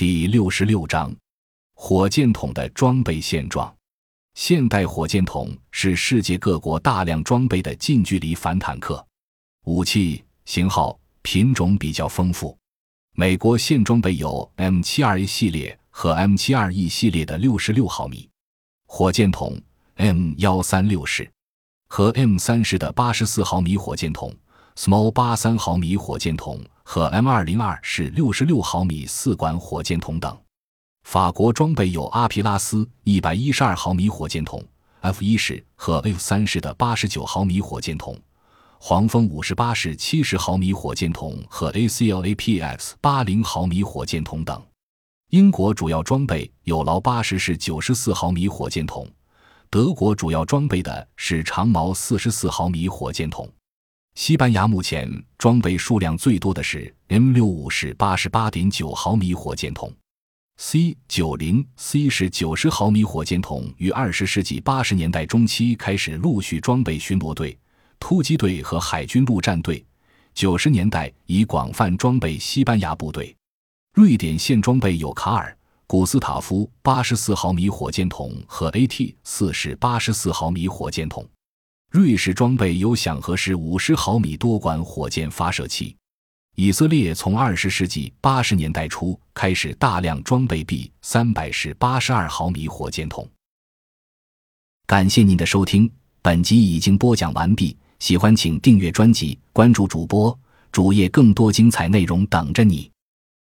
第六十六章：火箭筒的装备现状。现代火箭筒是世界各国大量装备的近距离反坦克武器，型号品种比较丰富。美国现装备有 M72A 系列和 M72E 系列的六十六毫米火箭筒，M 幺三六式和 M 三式的八十四毫米火箭筒，Small 八三毫米火箭筒。和 M 二零二是六十六毫米四管火箭筒等，法国装备有阿皮拉斯一百一十二毫米火箭筒 F 一式和 F 三式的八十九毫米火箭筒，黄蜂五十八式七十毫米火箭筒和 ACLAPX 八零毫米火箭筒等。英国主要装备有劳八十式九十四毫米火箭筒，德国主要装备的是长矛四十四毫米火箭筒。西班牙目前装备数量最多的是 M 六五式八十八点九毫米火箭筒，C 九零 C 是九十毫米火箭筒于二十世纪八十年代中期开始陆续装备巡逻队、突击队和海军陆战队，九十年代已广泛装备西班牙部队。瑞典现装备有卡尔古斯塔夫八十四毫米火箭筒和 AT 四式八十四毫米火箭筒。瑞士装备有响和式五十毫米多管火箭发射器。以色列从二十世纪八十年代初开始大量装备 B 三百式八十二毫米火箭筒。感谢您的收听，本集已经播讲完毕。喜欢请订阅专辑，关注主播主页，更多精彩内容等着你。